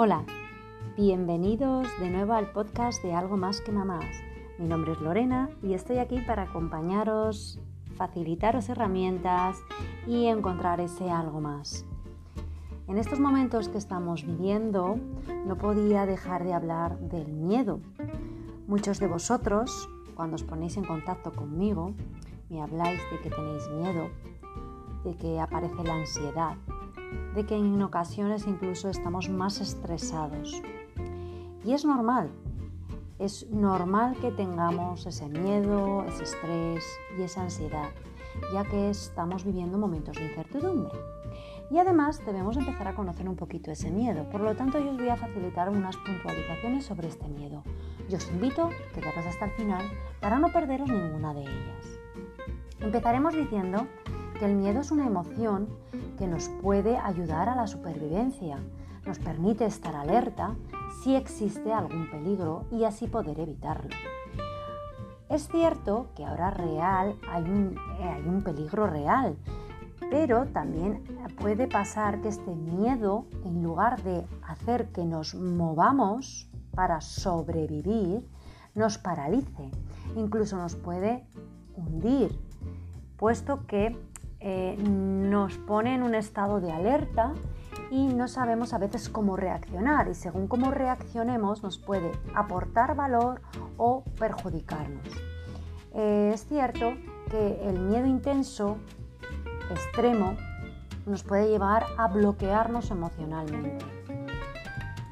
Hola, bienvenidos de nuevo al podcast de Algo más que mamás. Mi nombre es Lorena y estoy aquí para acompañaros, facilitaros herramientas y encontrar ese algo más. En estos momentos que estamos viviendo no podía dejar de hablar del miedo. Muchos de vosotros, cuando os ponéis en contacto conmigo, me habláis de que tenéis miedo, de que aparece la ansiedad, de que en ocasiones incluso estamos más estresados. Y es normal, es normal que tengamos ese miedo, ese estrés y esa ansiedad, ya que estamos viviendo momentos de incertidumbre. Y además debemos empezar a conocer un poquito ese miedo, por lo tanto yo os voy a facilitar unas puntualizaciones sobre este miedo. Yo os invito a quedaros hasta el final para no perderos ninguna de ellas. Empezaremos diciendo que el miedo es una emoción que nos puede ayudar a la supervivencia, nos permite estar alerta si existe algún peligro y así poder evitarlo. Es cierto que ahora real hay un, eh, hay un peligro real, pero también puede pasar que este miedo, en lugar de hacer que nos movamos para sobrevivir, nos paralice, incluso nos puede hundir, puesto que eh, nos pone en un estado de alerta y no sabemos a veces cómo reaccionar y según cómo reaccionemos nos puede aportar valor o perjudicarnos. Eh, es cierto que el miedo intenso, extremo, nos puede llevar a bloquearnos emocionalmente.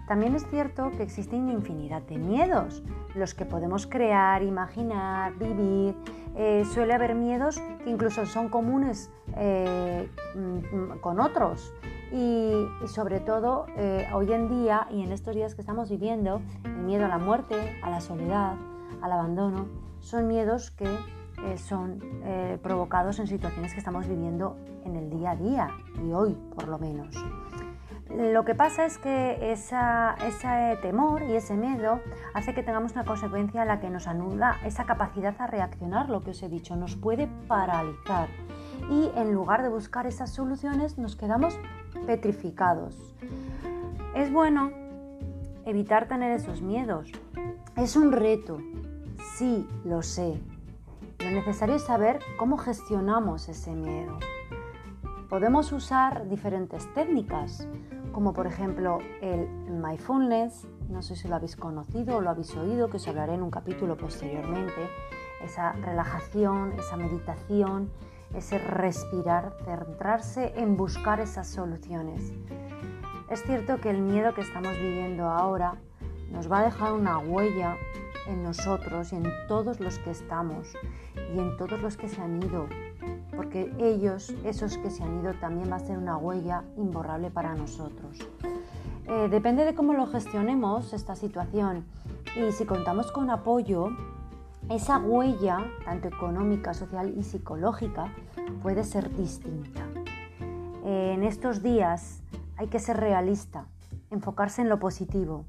También es cierto que existen infinidad de miedos, los que podemos crear, imaginar, vivir, eh, suele haber miedos que incluso son comunes eh, mm, con otros. Y, sobre todo eh, hoy en día y en estos días que estamos viviendo, el miedo a la muerte, a la soledad, al abandono, son miedos que son provocados en situaciones que estamos viviendo en el día a día y hoy por lo menos. Lo que pasa es que ese temor y ese miedo hace que tengamos una consecuencia en la que nos anula esa capacidad a reaccionar, lo que os he dicho, nos puede paralizar y en lugar de buscar esas soluciones nos quedamos petrificados. Es bueno evitar tener esos miedos. Es un reto, sí, lo sé. Lo necesario es saber cómo gestionamos ese miedo. Podemos usar diferentes técnicas como por ejemplo el mindfulness, no sé si lo habéis conocido o lo habéis oído, que os hablaré en un capítulo posteriormente, esa relajación, esa meditación, ese respirar, centrarse en buscar esas soluciones. Es cierto que el miedo que estamos viviendo ahora nos va a dejar una huella en nosotros y en todos los que estamos y en todos los que se han ido, porque ellos, esos que se han ido, también va a ser una huella imborrable para nosotros. Eh, depende de cómo lo gestionemos esta situación y si contamos con apoyo, esa huella, tanto económica, social y psicológica, puede ser distinta. Eh, en estos días hay que ser realista, enfocarse en lo positivo.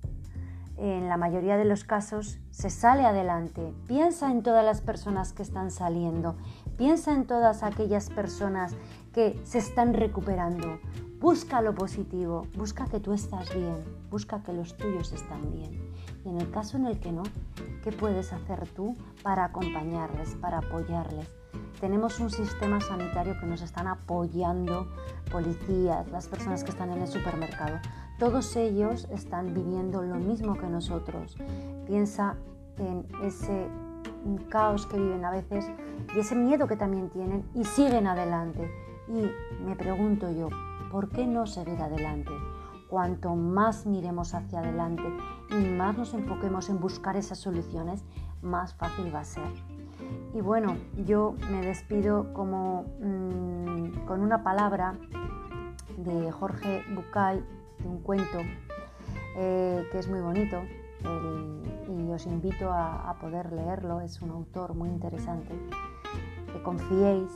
En la mayoría de los casos se sale adelante. Piensa en todas las personas que están saliendo. Piensa en todas aquellas personas que se están recuperando. Busca lo positivo, busca que tú estás bien, busca que los tuyos están bien. Y en el caso en el que no, ¿qué puedes hacer tú para acompañarles, para apoyarles? Tenemos un sistema sanitario que nos están apoyando, policías, las personas que están en el supermercado. Todos ellos están viviendo lo mismo que nosotros. Piensa en ese caos que viven a veces y ese miedo que también tienen y siguen adelante. Y me pregunto yo, ¿por qué no seguir adelante? Cuanto más miremos hacia adelante y más nos enfoquemos en buscar esas soluciones, más fácil va a ser. Y bueno, yo me despido como mm, con una palabra de Jorge Bucay, de un cuento eh, que es muy bonito, y os invito a, poder leerlo, es un autor muy interesante, que confiéis,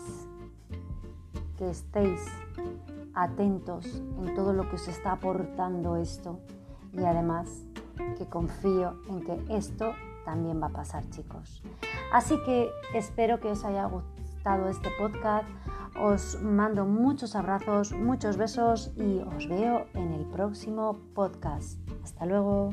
que estéis atentos en todo lo que os está aportando esto. Y además que confío en que esto también va a pasar chicos. Así que espero que os haya gustado este podcast os mando muchos abrazos, muchos besos y os veo en el próximo podcast. Hasta luego.